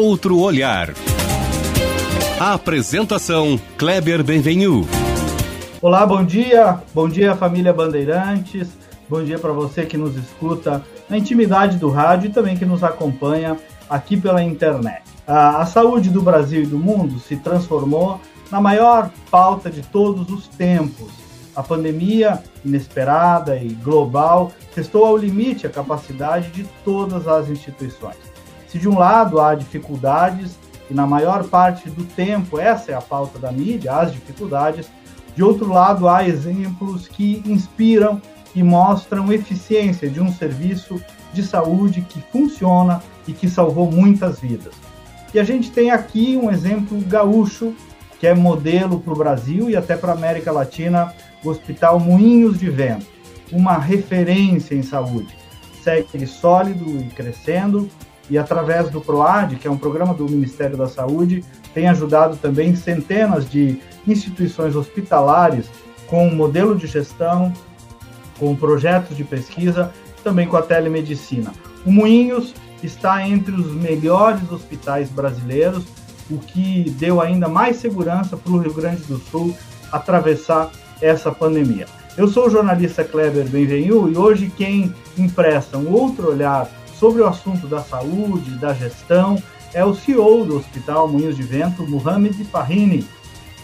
outro olhar. A apresentação Kleber Benvenu. Olá, bom dia. Bom dia, família Bandeirantes. Bom dia para você que nos escuta na intimidade do rádio e também que nos acompanha aqui pela internet. A, a saúde do Brasil e do mundo se transformou na maior pauta de todos os tempos. A pandemia inesperada e global testou ao limite a capacidade de todas as instituições. Se de um lado há dificuldades, e na maior parte do tempo essa é a pauta da mídia, as dificuldades, de outro lado há exemplos que inspiram e mostram eficiência de um serviço de saúde que funciona e que salvou muitas vidas. E a gente tem aqui um exemplo gaúcho, que é modelo para o Brasil e até para a América Latina, o Hospital Moinhos de Vento, uma referência em saúde. Segue sólido e crescendo, e através do PROAD, que é um programa do Ministério da Saúde, tem ajudado também centenas de instituições hospitalares com modelo de gestão com projetos de pesquisa, também com a telemedicina. O Moinhos está entre os melhores hospitais brasileiros, o que deu ainda mais segurança para o Rio Grande do Sul atravessar essa pandemia. Eu sou o jornalista Kleber Benvenu e hoje quem empresta um outro olhar sobre o assunto da saúde, da gestão, é o CEO do Hospital Moinhos de Vento, Mohamed Fahini.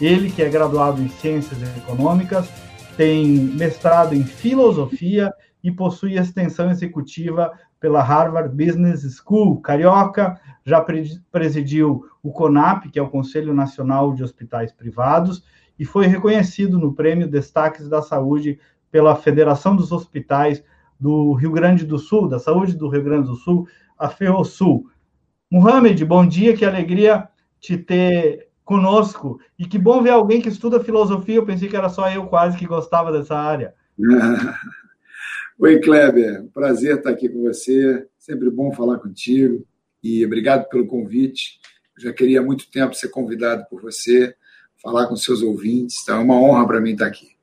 Ele que é graduado em Ciências Econômicas tem mestrado em filosofia e possui extensão executiva pela Harvard Business School. Carioca já presidiu o CONAP, que é o Conselho Nacional de Hospitais Privados, e foi reconhecido no Prêmio Destaques da Saúde pela Federação dos Hospitais do Rio Grande do Sul, da Saúde do Rio Grande do Sul, a FEOSUL. Mohamed, bom dia, que alegria te ter conosco. E que bom ver alguém que estuda filosofia. Eu pensei que era só eu quase que gostava dessa área. Oi, Kleber. Prazer estar aqui com você. Sempre bom falar contigo. E obrigado pelo convite. Eu já queria há muito tempo ser convidado por você, falar com seus ouvintes. Então é uma honra para mim estar aqui.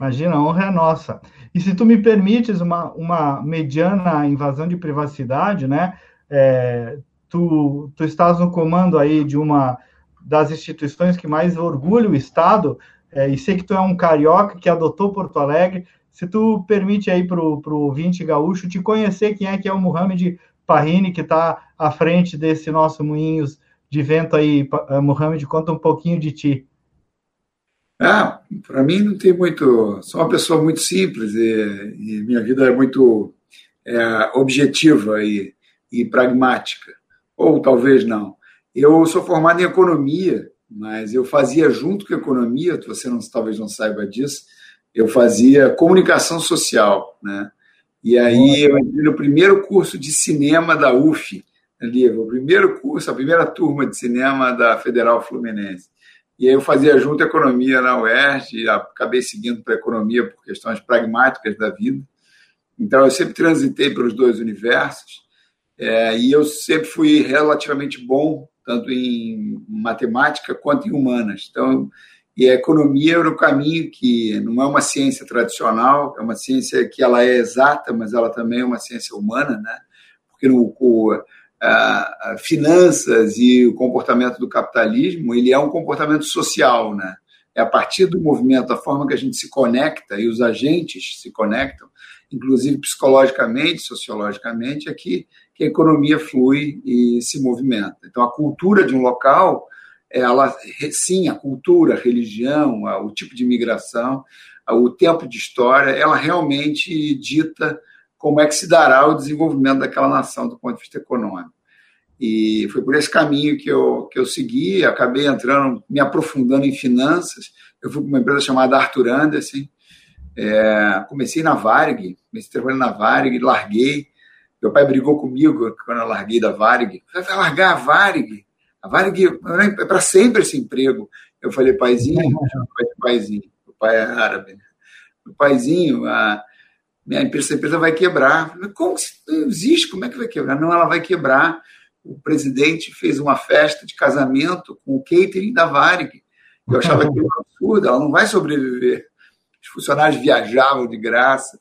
Imagina, a honra é nossa. E se tu me permites uma, uma mediana invasão de privacidade, né? É, tu, tu estás no comando aí de uma das instituições que mais orgulha o Estado, é, e sei que tu é um carioca que adotou Porto Alegre, se tu permite aí para o ouvinte gaúcho te conhecer quem é que é o Mohamed Parrini, que está à frente desse nosso Moinhos de Vento aí. Eh, Mohamed, conta um pouquinho de ti. Ah, para mim não tem muito. Sou uma pessoa muito simples e, e minha vida é muito é, objetiva e, e pragmática. Ou talvez não. Eu sou formado em economia, mas eu fazia junto com a economia, você não, talvez não saiba disso, eu fazia comunicação social, né? E aí eu entrei no primeiro curso de cinema da UF, ali, o primeiro curso, a primeira turma de cinema da Federal Fluminense. E aí eu fazia junto economia na UERJ, acabei seguindo para economia por questões pragmáticas da vida. Então eu sempre transitei pelos dois universos. É, e eu sempre fui relativamente bom tanto em matemática quanto em humanas. Então, e a economia era o caminho que não é uma ciência tradicional, é uma ciência que ela é exata, mas ela também é uma ciência humana, né? Porque no, o, a, finanças e o comportamento do capitalismo, ele é um comportamento social, né? É a partir do movimento, a forma que a gente se conecta e os agentes se conectam, inclusive psicologicamente, sociologicamente, é que que a economia flui e se movimenta. Então, a cultura de um local, ela, sim, a cultura, a religião, o tipo de imigração, o tempo de história, ela realmente dita como é que se dará o desenvolvimento daquela nação do ponto de vista econômico. E foi por esse caminho que eu, que eu segui, acabei entrando, me aprofundando em finanças. Eu fui para uma empresa chamada Arthur Anderson, é, comecei na Varig, comecei trabalhando na Varig, larguei, meu pai brigou comigo quando eu larguei da Varig. Vai largar a Varig? A Varig é para sempre esse emprego. Eu falei, paizinho, paizinho, o pai é árabe. Né? O paizinho, a minha empresa, empresa vai quebrar. Como não existe? Como é que vai quebrar? Não, ela vai quebrar. O presidente fez uma festa de casamento com o catering da Varig. Eu achava aquilo um absurdo, ela não vai sobreviver. Os funcionários viajavam de graça.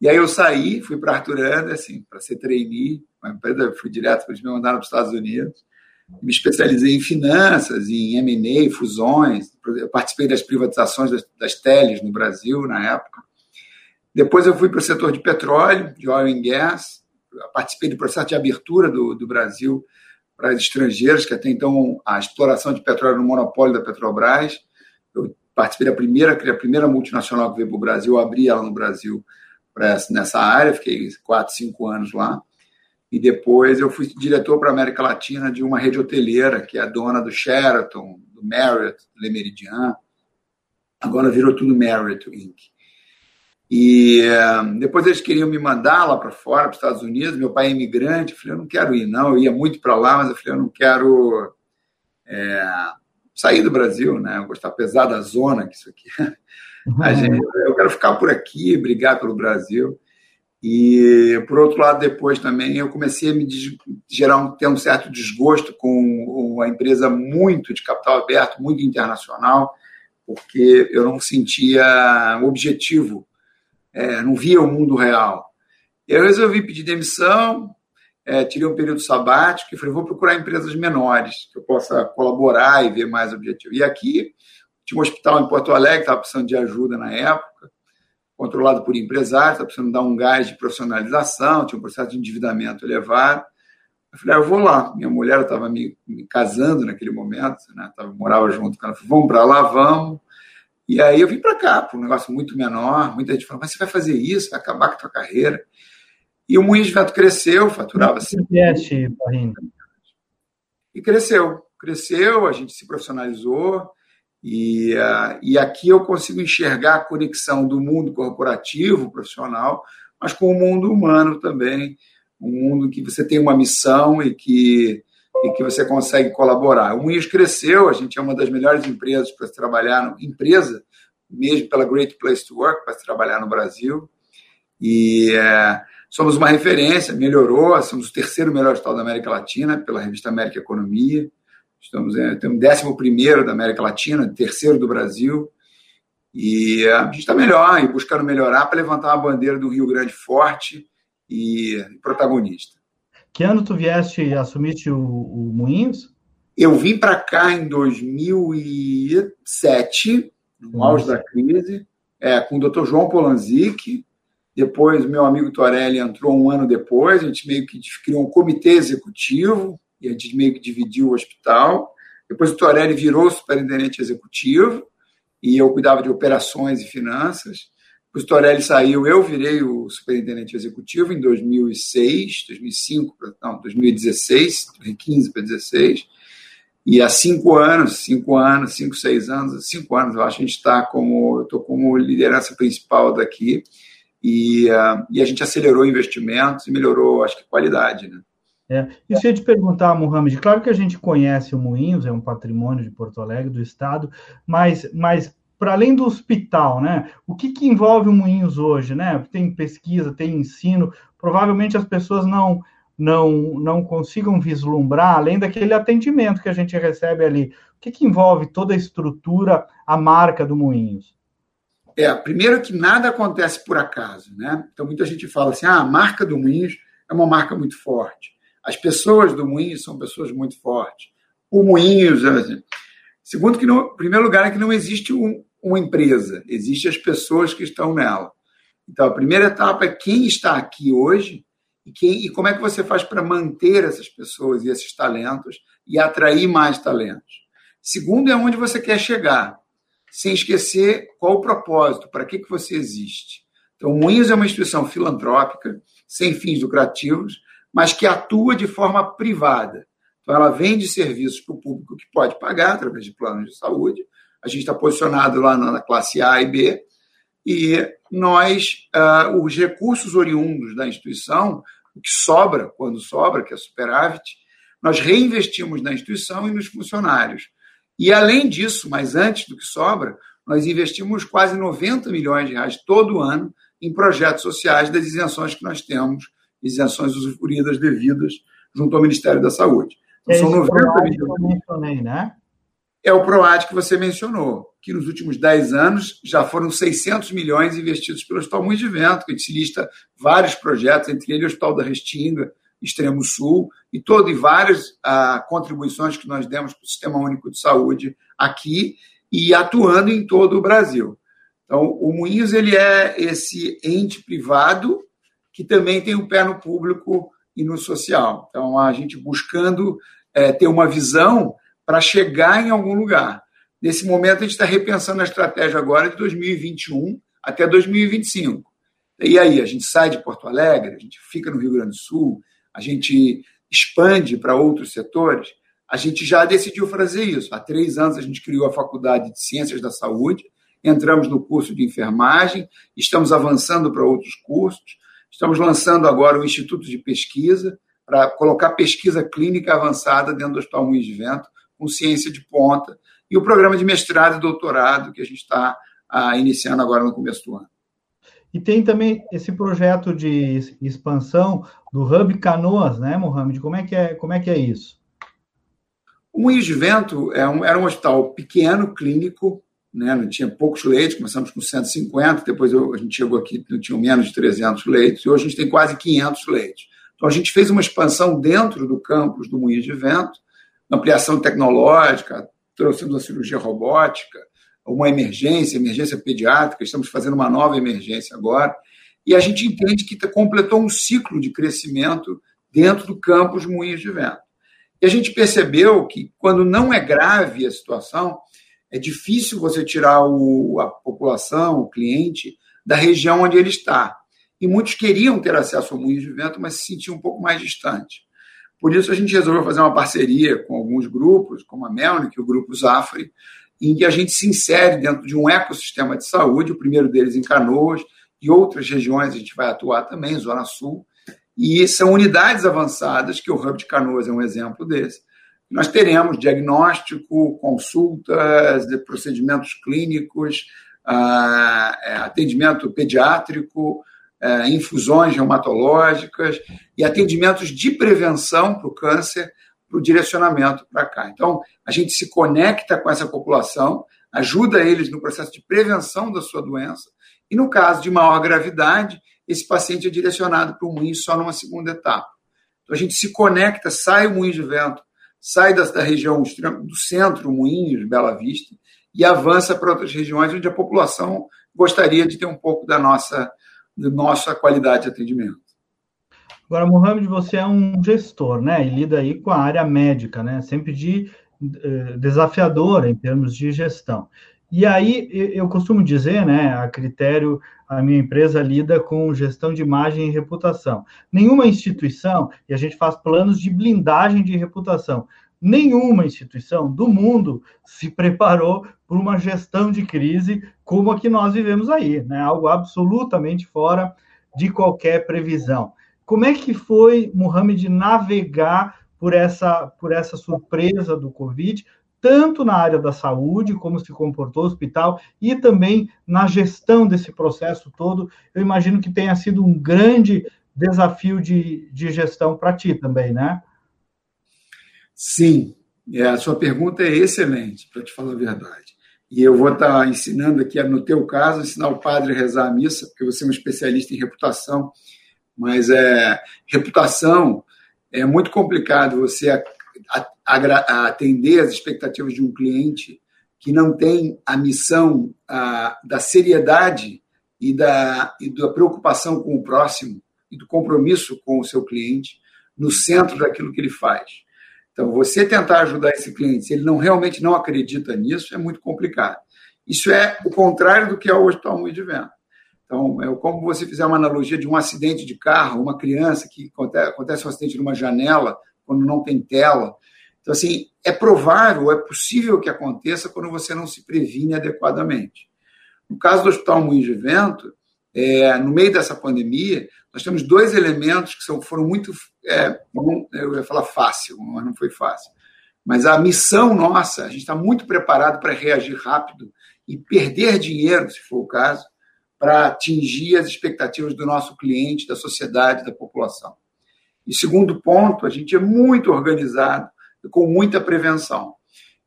E aí eu saí, fui para Arthur Anderson, para ser trainee, uma empresa, fui direto, eles me mandaram para os Estados Unidos. me especializei em finanças, em M&A, fusões, eu participei das privatizações das, das teles no Brasil na época. Depois eu fui para o setor de petróleo, de oil and gas, participei do processo de abertura do, do Brasil para estrangeiros, que até então a exploração de petróleo no monopólio da Petrobras. Eu participei da primeira, a primeira multinacional que veio para o Brasil, abri ela no Brasil nessa área, fiquei quatro, cinco anos lá. E depois eu fui diretor para a América Latina de uma rede hoteleira, que é dona do Sheraton, do Marriott, Le Méridien. Agora virou tudo Marriott Inc. E uh, depois eles queriam me mandar lá para fora, para os Estados Unidos. Meu pai é imigrante. Eu falei, eu não quero ir, não. Eu ia muito para lá, mas eu falei, eu não quero é, sair do Brasil, né? Eu gostar apesar da zona que isso aqui. É. Uhum. Gente, eu quero ficar por aqui, brigar pelo Brasil. E, por outro lado, depois também eu comecei a me gerar um, ter um certo desgosto com uma empresa muito de capital aberto, muito internacional, porque eu não sentia objetivo, é, não via o mundo real. Eu resolvi pedir demissão, é, tirei um período sabático e falei, vou procurar empresas menores, que eu possa colaborar e ver mais objetivo. E aqui, tinha um hospital em Porto Alegre, estava precisando de ajuda na época, controlado por empresários, está precisando dar um gás de profissionalização, tinha um processo de endividamento elevado. Eu falei, ah, eu vou lá. Minha mulher estava me, me, casando naquele momento, né? Tava, morava junto com ela. Falei, vamos para lá, vamos. E aí eu vim para cá, para um negócio muito menor. Muita gente falou, mas você vai fazer isso, vai acabar com a tua carreira. E o Moinhos de Vento cresceu, faturava... Assim, e cresceu, cresceu, a gente se profissionalizou, e, uh, e aqui eu consigo enxergar a conexão do mundo corporativo, profissional, mas com o mundo humano também, um mundo que você tem uma missão e que, e que você consegue colaborar. O Moinhos cresceu, a gente é uma das melhores empresas para se trabalhar, empresa, mesmo pela Great Place to Work, para se trabalhar no Brasil. E é, somos uma referência, melhorou, somos o terceiro melhor estado da América Latina pela revista América Economia. Estamos em temos décimo primeiro da América Latina, terceiro do Brasil. E a gente está melhor e buscando melhorar para levantar uma bandeira do Rio Grande forte e protagonista. Que ano tu vieste e assumiste o, o Moinhos? Eu vim para cá em 2007, no auge da crise, é, com o Dr. João Polanzik. Depois, meu amigo Torelli entrou um ano depois. A gente meio que criou um comitê executivo e a gente meio que dividiu o hospital. Depois o Torelli virou superintendente executivo e eu cuidava de operações e finanças. O Torelli saiu, eu virei o superintendente executivo em 2006, 2005, não, 2016, 2015 para 2016. E há cinco anos, cinco anos, cinco, seis anos, cinco anos, eu acho que a gente está como, eu estou como liderança principal daqui. E, uh, e a gente acelerou investimentos e melhorou, acho que, qualidade, né? É. E se eu te perguntar, Mohamed, claro que a gente conhece o Moinhos, é um patrimônio de Porto Alegre, do Estado, mas, mas para além do hospital, né? O que, que envolve o Moinhos hoje, né? Tem pesquisa, tem ensino, provavelmente as pessoas não não não consigam vislumbrar, além daquele atendimento que a gente recebe ali. O que, que envolve toda a estrutura, a marca do Moinhos? É, primeiro que nada acontece por acaso, né? Então muita gente fala assim, ah, a marca do Moinhos é uma marca muito forte. As pessoas do Moinhos são pessoas muito fortes. O Moinhos, assim. segundo que, no primeiro lugar, é que não existe um, uma empresa, existem as pessoas que estão nela. Então, a primeira etapa é quem está aqui hoje e, quem, e como é que você faz para manter essas pessoas e esses talentos e atrair mais talentos. Segundo é onde você quer chegar, sem esquecer qual o propósito, para que, que você existe. Então, o Moinhos é uma instituição filantrópica, sem fins lucrativos, mas que atua de forma privada. Então, ela vende serviços para o público que pode pagar através de planos de saúde. A gente está posicionado lá na classe A e B. E nós, uh, os recursos oriundos da instituição, o que sobra, quando sobra, que é superávit, nós reinvestimos na instituição e nos funcionários. E, além disso, mas antes do que sobra, nós investimos quase 90 milhões de reais todo ano em projetos sociais das isenções que nós temos isenções usufruídas devidas junto ao Ministério da Saúde. Então, são 90 milhões. né? É o PROAD que você mencionou, que nos últimos 10 anos já foram 600 milhões investidos pelo Hospital Muito de Vento, que a gente lista vários projetos, entre eles o Hospital da Restinga, Extremo Sul e todo e várias ah, contribuições que nós demos para o Sistema Único de Saúde aqui e atuando em todo o Brasil. Então, o Moinhos ele é esse ente privado que também tem o um pé no público e no social. Então, a gente buscando é, ter uma visão para chegar em algum lugar. Nesse momento, a gente está repensando a estratégia agora de 2021 até 2025. E aí, a gente sai de Porto Alegre, a gente fica no Rio Grande do Sul, a gente expande para outros setores. A gente já decidiu fazer isso. Há três anos, a gente criou a Faculdade de Ciências da Saúde, entramos no curso de enfermagem, estamos avançando para outros cursos, estamos lançando agora o Instituto de Pesquisa, para colocar pesquisa clínica avançada dentro do Hospital de Vento, com ciência de ponta, e o programa de mestrado e doutorado que a gente está ah, iniciando agora no começo do ano. E tem também esse projeto de expansão do Hub Canoas, né, Mohamed? Como é que é, como é, que é isso? O Moinhos de Vento é um, era um hospital pequeno, clínico, né? não tinha poucos leitos, começamos com 150, depois eu, a gente chegou aqui, não tinha menos de 300 leitos, e hoje a gente tem quase 500 leitos. Então a gente fez uma expansão dentro do campus do Moinhos de Vento, ampliação tecnológica, trouxemos a cirurgia robótica, uma emergência, emergência pediátrica, estamos fazendo uma nova emergência agora, e a gente entende que completou um ciclo de crescimento dentro do campus Moinhos de Vento. E a gente percebeu que, quando não é grave a situação, é difícil você tirar o, a população, o cliente, da região onde ele está. E muitos queriam ter acesso ao moinho de vento, mas se sentiam um pouco mais distante. Por isso, a gente resolveu fazer uma parceria com alguns grupos, como a Melnick e o Grupo Zafre, em que a gente se insere dentro de um ecossistema de saúde, o primeiro deles em Canoas, e outras regiões a gente vai atuar também, Zona Sul, e são unidades avançadas, que o Hub de Canoas é um exemplo desse, nós teremos diagnóstico, consultas, procedimentos clínicos, ah, é, atendimento pediátrico, é, infusões reumatológicas e atendimentos de prevenção para o câncer, para o direcionamento para cá. Então, a gente se conecta com essa população, ajuda eles no processo de prevenção da sua doença, e no caso de maior gravidade, esse paciente é direcionado para o moinho só numa segunda etapa. Então, a gente se conecta, sai o moinho de vento sai da, da região do centro, Moinhos, Bela Vista, e avança para outras regiões onde a população gostaria de ter um pouco da nossa, nossa qualidade de atendimento. Agora, Mohamed, você é um gestor, né? E lida aí com a área médica, né? Sempre de eh, desafiadora em termos de gestão. E aí eu costumo dizer, né, a critério, a minha empresa lida com gestão de imagem e reputação. Nenhuma instituição, e a gente faz planos de blindagem de reputação, nenhuma instituição do mundo se preparou para uma gestão de crise como a que nós vivemos aí, né? Algo absolutamente fora de qualquer previsão. Como é que foi, Mohamed, navegar por essa, por essa surpresa do Covid, tanto na área da saúde, como se comportou o hospital, e também na gestão desse processo todo. Eu imagino que tenha sido um grande desafio de, de gestão para ti também, né? Sim, é, a sua pergunta é excelente, para te falar a verdade. E eu vou estar ensinando aqui, no teu caso, ensinar o padre a rezar a missa, porque você é um especialista em reputação, mas é reputação é muito complicado você atender as expectativas de um cliente que não tem a missão a, da seriedade e da, e da preocupação com o próximo e do compromisso com o seu cliente no centro daquilo que ele faz. Então, você tentar ajudar esse cliente, se ele não realmente não acredita nisso, é muito complicado. Isso é o contrário do que é o Hospital Muito de Vento. Então, é como você fizer uma analogia de um acidente de carro, uma criança que acontece um acidente numa janela, quando não tem tela, então, assim, é provável, é possível que aconteça quando você não se previne adequadamente. No caso do Hospital Moinhos de Vento, é, no meio dessa pandemia, nós temos dois elementos que são, foram muito. É, eu ia falar fácil, mas não foi fácil. Mas a missão nossa, a gente está muito preparado para reagir rápido e perder dinheiro, se for o caso, para atingir as expectativas do nosso cliente, da sociedade, da população. E segundo ponto, a gente é muito organizado com muita prevenção.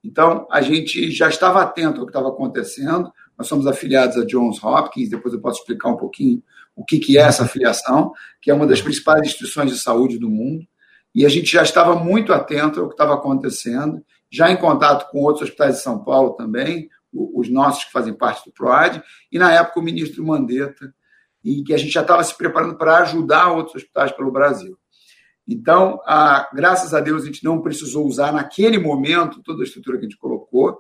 Então, a gente já estava atento ao que estava acontecendo, nós somos afiliados a Johns Hopkins, depois eu posso explicar um pouquinho o que, que é essa afiliação, que é uma das principais instituições de saúde do mundo, e a gente já estava muito atento ao que estava acontecendo, já em contato com outros hospitais de São Paulo também, os nossos que fazem parte do PROAD, e na época o ministro Mandetta, e que a gente já estava se preparando para ajudar outros hospitais pelo Brasil. Então, a, graças a Deus, a gente não precisou usar naquele momento toda a estrutura que a gente colocou,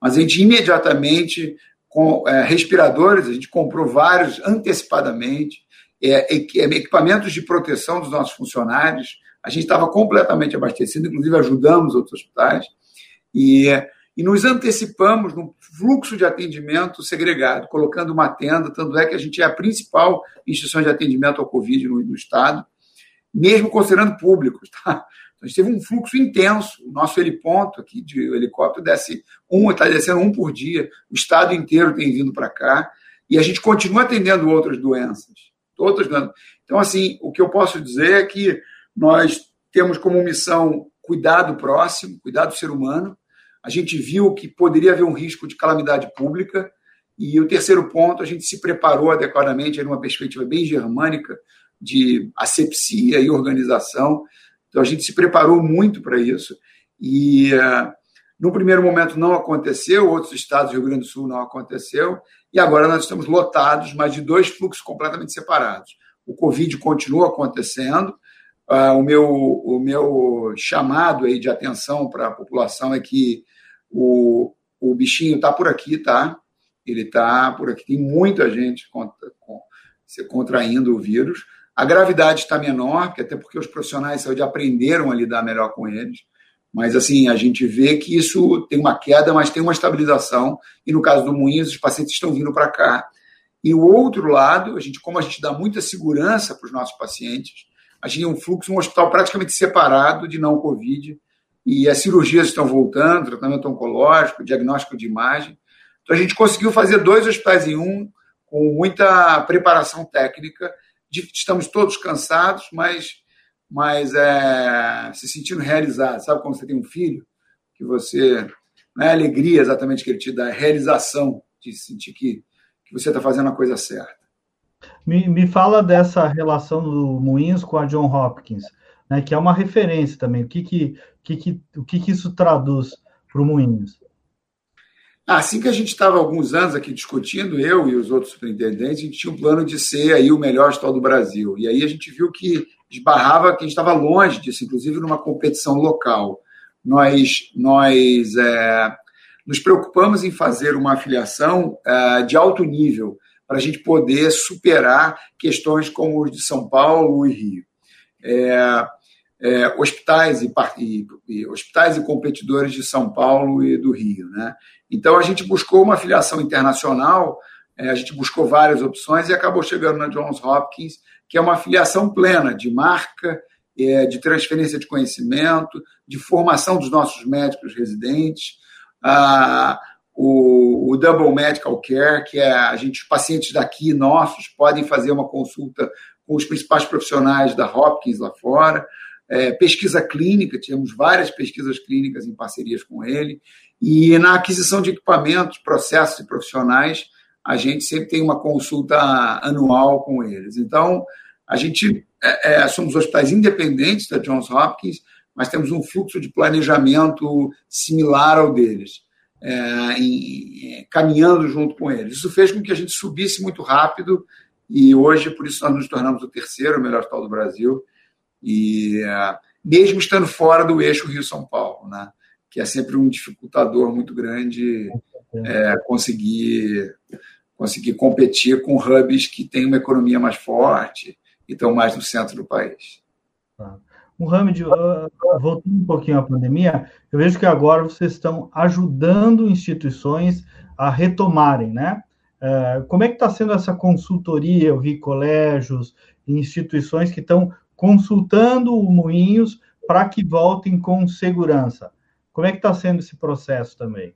mas a gente imediatamente, com é, respiradores, a gente comprou vários antecipadamente, é, equipamentos de proteção dos nossos funcionários, a gente estava completamente abastecido, inclusive ajudamos outros hospitais, e, e nos antecipamos no fluxo de atendimento segregado, colocando uma tenda, tanto é que a gente é a principal instituição de atendimento ao Covid no, no Estado, mesmo considerando públicos. Tá? A gente teve um fluxo intenso. O nosso heliponto aqui de helicóptero desce um, está descendo um por dia. O estado inteiro tem vindo para cá. E a gente continua atendendo outras doenças. Outras doenças. Então, assim, o que eu posso dizer é que nós temos como missão cuidar do próximo, cuidar do ser humano. A gente viu que poderia haver um risco de calamidade pública. E o terceiro ponto, a gente se preparou adequadamente, era uma perspectiva bem germânica, de asepsia e organização. Então a gente se preparou muito para isso e uh, no primeiro momento não aconteceu, outros estados do Rio Grande do Sul não aconteceu e agora nós estamos lotados, mas de dois fluxos completamente separados. O Covid continua acontecendo. Uh, o, meu, o meu chamado aí de atenção para a população é que o, o bichinho está por aqui, tá? Ele está por aqui. Tem muita gente contra, com, se contraindo o vírus, a gravidade está menor, até porque os profissionais de saúde aprenderam a lidar melhor com eles. Mas, assim, a gente vê que isso tem uma queda, mas tem uma estabilização. E no caso do Moinhos, os pacientes estão vindo para cá. E o outro lado, a gente, como a gente dá muita segurança para os nossos pacientes, a gente tem um fluxo, um hospital praticamente separado de não Covid. E as cirurgias estão voltando, tratamento oncológico, diagnóstico de imagem. Então, a gente conseguiu fazer dois hospitais em um, com muita preparação técnica estamos todos cansados, mas, mas é, se sentindo realizados. Sabe quando você tem um filho, que você. Não é alegria exatamente que ele te dá, é realização de sentir que, que você está fazendo a coisa certa. Me, me fala dessa relação do Moinhos com a John Hopkins, né, que é uma referência também. O que, que, que, que, o que, que isso traduz para o Moinhos? Assim que a gente estava alguns anos aqui discutindo, eu e os outros superintendentes, a gente tinha um plano de ser aí o melhor hospital do Brasil. E aí a gente viu que esbarrava, que a gente estava longe disso, inclusive numa competição local. Nós, nós é, nos preocupamos em fazer uma afiliação é, de alto nível para a gente poder superar questões como os de São Paulo e Rio. É, é, hospitais e, e, hospitais e competidores de São Paulo e do Rio, né? Então a gente buscou uma filiação internacional, é, a gente buscou várias opções e acabou chegando na Johns Hopkins, que é uma filiação plena de marca, é, de transferência de conhecimento, de formação dos nossos médicos residentes, o, Double Medical Care, que é a gente, os pacientes daqui nossos podem fazer uma consulta com os principais profissionais da Hopkins lá fora. É, pesquisa clínica, tivemos várias pesquisas clínicas em parcerias com ele, e na aquisição de equipamentos, processos e profissionais, a gente sempre tem uma consulta anual com eles. Então, a gente é, é, somos hospitais independentes da Johns Hopkins, mas temos um fluxo de planejamento similar ao deles, é, em, caminhando junto com eles. Isso fez com que a gente subisse muito rápido e hoje, por isso, nós nos tornamos o terceiro melhor hospital do Brasil e uh, mesmo estando fora do eixo Rio-São Paulo, né? Que é sempre um dificultador muito grande é, conseguir, conseguir competir com hubs que têm uma economia mais forte e estão mais no centro do país. Tá. Mohamed, voltando um pouquinho à pandemia, eu vejo que agora vocês estão ajudando instituições a retomarem, né? É, como é que está sendo essa consultoria? Eu vi colégios instituições que estão consultando o Moinhos para que voltem com segurança. Como é que está sendo esse processo também?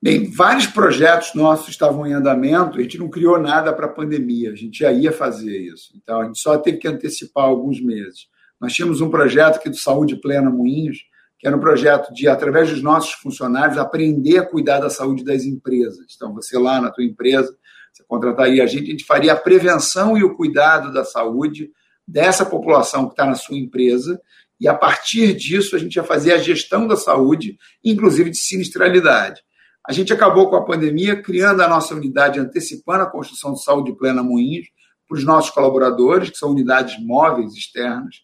Bem, vários projetos nossos estavam em andamento, a gente não criou nada para a pandemia, a gente já ia fazer isso. Então, a gente só teve que antecipar alguns meses. Nós tínhamos um projeto aqui do Saúde Plena Moinhos, que era um projeto de, através dos nossos funcionários, aprender a cuidar da saúde das empresas. Então, você lá na tua empresa, você contrataria a gente, a gente faria a prevenção e o cuidado da saúde dessa população que está na sua empresa, e a partir disso a gente ia fazer a gestão da saúde, inclusive de sinistralidade. A gente acabou com a pandemia criando a nossa unidade, antecipando a construção de saúde plena Moinhos para os nossos colaboradores, que são unidades móveis externas.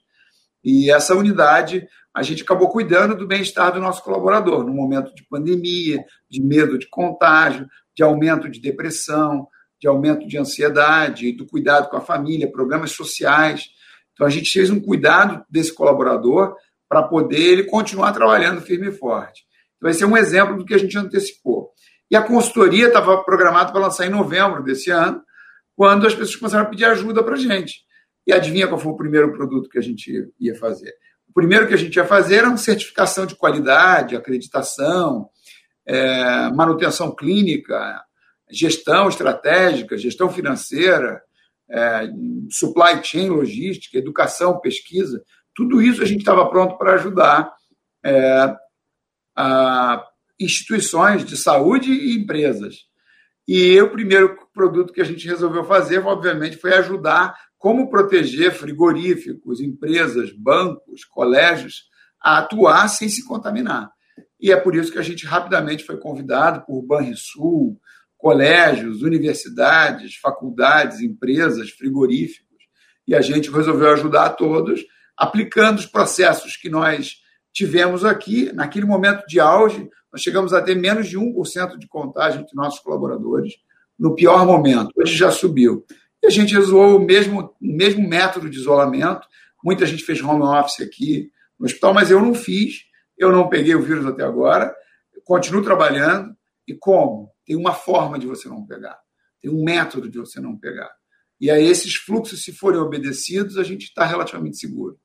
E essa unidade, a gente acabou cuidando do bem-estar do nosso colaborador, no momento de pandemia, de medo de contágio, de aumento de depressão, de aumento de ansiedade, do cuidado com a família, problemas sociais. Então, a gente fez um cuidado desse colaborador para poder ele continuar trabalhando firme e forte. Então, esse é um exemplo do que a gente antecipou. E a consultoria estava programada para lançar em novembro desse ano, quando as pessoas começaram a pedir ajuda para a gente. E adivinha qual foi o primeiro produto que a gente ia fazer? O primeiro que a gente ia fazer era uma certificação de qualidade, acreditação, é, manutenção clínica, gestão estratégica, gestão financeira, é, supply chain, logística, educação, pesquisa. Tudo isso a gente estava pronto para ajudar é, instituições de saúde e empresas. E o primeiro produto que a gente resolveu fazer, obviamente, foi ajudar como proteger frigoríficos, empresas, bancos, colégios a atuar sem se contaminar. E é por isso que a gente rapidamente foi convidado por Banrisul, colégios, universidades, faculdades, empresas, frigoríficos, e a gente resolveu ajudar todos aplicando os processos que nós tivemos aqui, naquele momento de auge, nós chegamos a ter menos de 1% de contagem entre nossos colaboradores, no pior momento. Hoje já subiu. E a gente usou o mesmo, o mesmo método de isolamento. Muita gente fez home office aqui no hospital, mas eu não fiz. Eu não peguei o vírus até agora. Continuo trabalhando. E como? Tem uma forma de você não pegar. Tem um método de você não pegar. E aí, esses fluxos, se forem obedecidos, a gente está relativamente seguro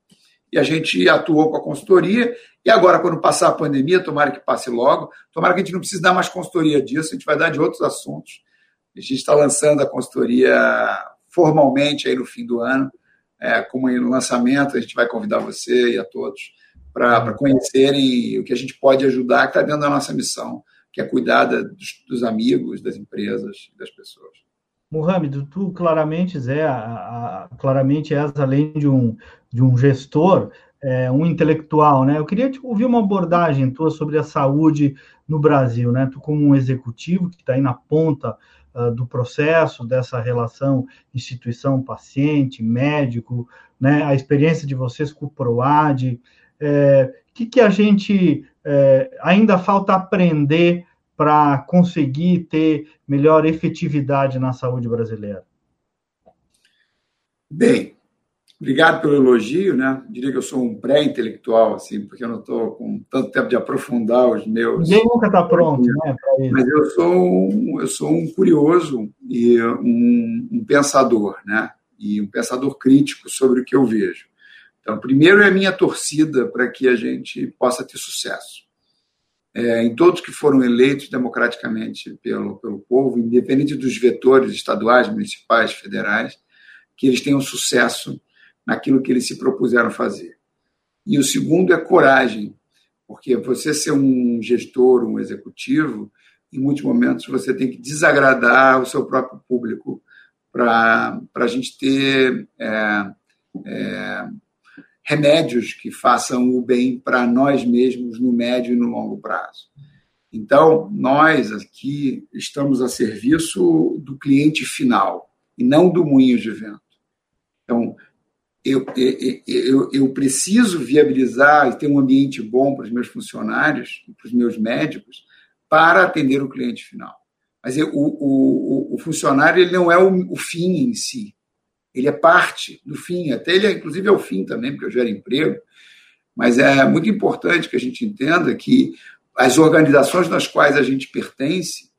e a gente atuou com a consultoria. E agora, quando passar a pandemia, tomara que passe logo, tomara que a gente não precise dar mais consultoria disso, a gente vai dar de outros assuntos. A gente está lançando a consultoria formalmente aí no fim do ano, é, como no lançamento, a gente vai convidar você e a todos para conhecerem o que a gente pode ajudar, que está dentro da nossa missão, que é cuidar dos, dos amigos, das empresas, das pessoas. Mohamed, tu claramente, Zé, a, a, claramente és, além de um, de um gestor, é, um intelectual, né? Eu queria te ouvir uma abordagem tua sobre a saúde no Brasil, né? Tu como um executivo que está aí na ponta uh, do processo dessa relação instituição-paciente, médico, né? A experiência de vocês com o PROAD, o é, que, que a gente é, ainda falta aprender para conseguir ter melhor efetividade na saúde brasileira? Bem, obrigado pelo elogio, né? Diria que eu sou um pré-intelectual, assim, porque eu não estou com tanto tempo de aprofundar os meus. Ninguém nunca está pronto, né? Mas eu sou um, eu sou um curioso e um, um pensador, né? E um pensador crítico sobre o que eu vejo. Então, primeiro é a minha torcida para que a gente possa ter sucesso é, em todos que foram eleitos democraticamente pelo, pelo povo, independente dos vetores estaduais, municipais, federais, que eles tenham sucesso naquilo que eles se propuseram fazer. E o segundo é coragem, porque você ser um gestor, um executivo, em muitos momentos você tem que desagradar o seu próprio público para a gente ter é, é, remédios que façam o bem para nós mesmos no médio e no longo prazo. Então, nós aqui estamos a serviço do cliente final e não do moinho de vento. Então, eu, eu, eu, preciso viabilizar e ter um ambiente bom para os meus funcionários, para os meus médicos, para atender o cliente final. Mas o, o, o funcionário ele não é o, o fim em si ele é parte do fim, até ele, é, inclusive, é o fim também, porque eu gero emprego. Mas é muito importante que a gente entenda que as organizações nas quais a gente pertence,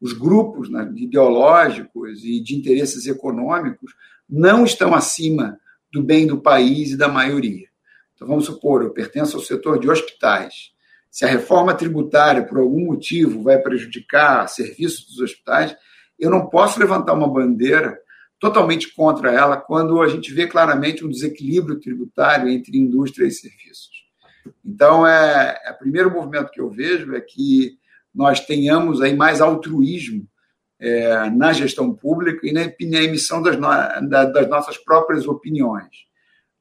os grupos né, ideológicos e de interesses econômicos, não estão acima do bem do país e da maioria. Então, vamos supor, eu pertenço ao setor de hospitais. Se a reforma tributária, por algum motivo, vai prejudicar serviços dos hospitais, eu não posso levantar uma bandeira totalmente contra ela quando a gente vê claramente um desequilíbrio tributário entre indústria e serviços. Então, é, é, o primeiro movimento que eu vejo é que nós tenhamos aí mais altruísmo é, na gestão pública e na, na emissão das, no, da, das nossas próprias opiniões.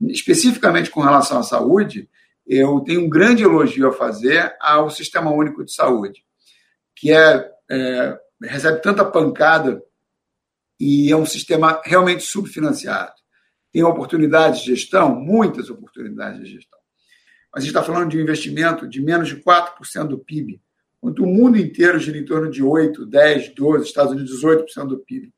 Especificamente com relação à saúde, eu tenho um grande elogio a fazer ao Sistema Único de Saúde, que é, é recebe tanta pancada e é um sistema realmente subfinanciado. Tem oportunidades de gestão, muitas oportunidades de gestão. Mas a gente está falando de um investimento de menos de 4% do PIB, enquanto o mundo inteiro gira em torno de 8, 10, 12, Estados Unidos 18% do PIB.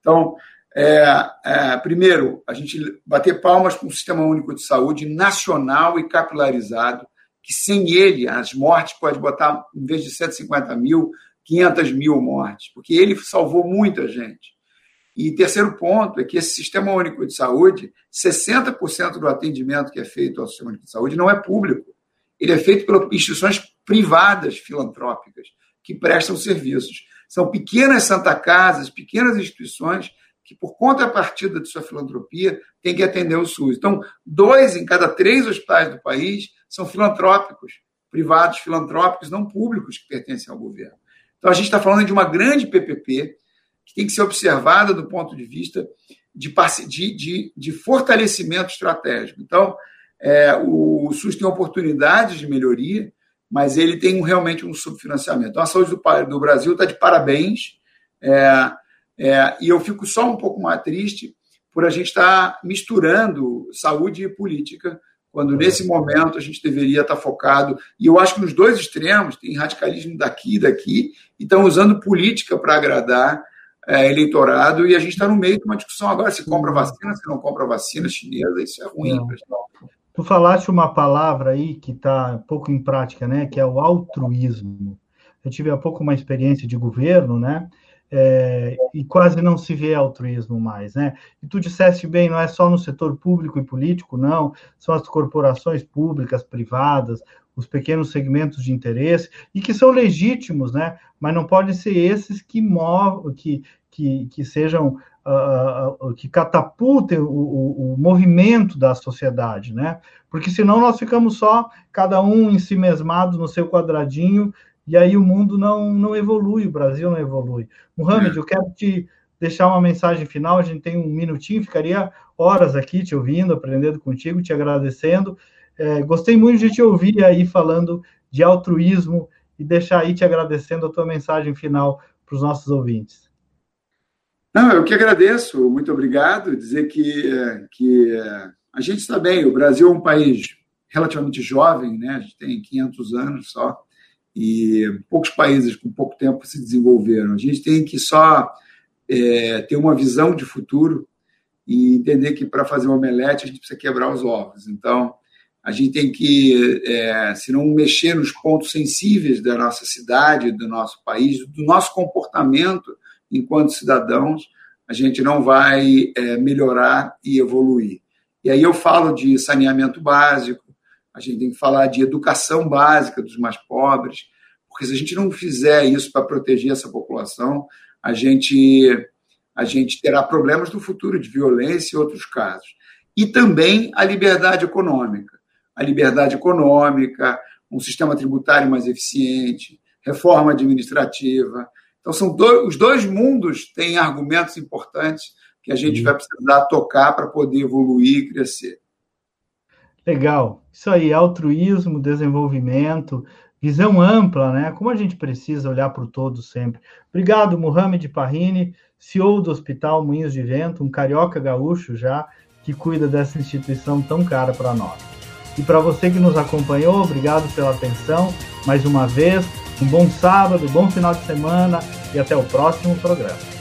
Então, é, é, primeiro, a gente bater palmas para um sistema único de saúde nacional e capilarizado, que sem ele as mortes pode botar, em vez de 150 mil, 500 mil mortes, porque ele salvou muita gente. E terceiro ponto é que esse Sistema Único de Saúde, 60% do atendimento que é feito ao Sistema Único de Saúde não é público. Ele é feito por instituições privadas filantrópicas que prestam serviços. São pequenas Santa Casas, pequenas instituições que, por contrapartida de sua filantropia, têm que atender o SUS. Então, dois em cada três hospitais do país são filantrópicos, privados filantrópicos, não públicos, que pertencem ao governo. Então, a gente está falando de uma grande PPP que tem que ser observada do ponto de vista de, de, de, de fortalecimento estratégico. Então, é, o, o SUS tem oportunidades de melhoria, mas ele tem um, realmente um subfinanciamento. Então, a saúde do, do Brasil está de parabéns, é, é, e eu fico só um pouco mais triste por a gente estar tá misturando saúde e política, quando nesse momento a gente deveria estar tá focado. E eu acho que nos dois extremos, tem radicalismo daqui e daqui, e estão usando política para agradar é, eleitorado e a gente está no meio de uma discussão agora se compra vacina, se não compra vacina chinesa, isso é ruim, pessoal. Tu falaste uma palavra aí que está pouco em prática, né? Que é o altruísmo. Eu tive há pouco uma experiência de governo, né? É, e quase não se vê altruísmo mais, né? E tu disseste bem, não é só no setor público e político, não, são as corporações públicas, privadas, os pequenos segmentos de interesse, e que são legítimos, né? mas não podem ser esses que movam, que, que, que sejam, uh, uh, que catapultem o, o, o, movimento da sociedade, né? Porque senão nós ficamos só, cada um em si mesmado no seu quadradinho, e aí o mundo não, não evolui, o Brasil não evolui. Mohamed, é. eu quero te deixar uma mensagem final, a gente tem um minutinho, ficaria horas aqui te ouvindo, aprendendo contigo, te agradecendo, é, gostei muito de te ouvir aí falando de altruísmo e deixar aí te agradecendo a tua mensagem final para os nossos ouvintes. Não, eu que agradeço, muito obrigado. Dizer que, que a gente está bem, o Brasil é um país relativamente jovem, né? a gente tem 500 anos só, e poucos países com pouco tempo se desenvolveram. A gente tem que só é, ter uma visão de futuro e entender que para fazer um omelete a gente precisa quebrar os ovos. Então, a gente tem que, é, se não mexer nos pontos sensíveis da nossa cidade, do nosso país, do nosso comportamento enquanto cidadãos, a gente não vai é, melhorar e evoluir. E aí eu falo de saneamento básico, a gente tem que falar de educação básica dos mais pobres, porque se a gente não fizer isso para proteger essa população, a gente, a gente terá problemas no futuro de violência e outros casos. E também a liberdade econômica a liberdade econômica, um sistema tributário mais eficiente, reforma administrativa. Então, são dois, os dois mundos têm argumentos importantes que a gente uhum. vai precisar tocar para poder evoluir e crescer. Legal. Isso aí, altruísmo, desenvolvimento, visão ampla, né? Como a gente precisa olhar para o todo sempre. Obrigado, Mohamed Parrini, CEO do Hospital Moinhos de Vento, um carioca gaúcho já, que cuida dessa instituição tão cara para nós. E para você que nos acompanhou, obrigado pela atenção mais uma vez. Um bom sábado, um bom final de semana e até o próximo programa.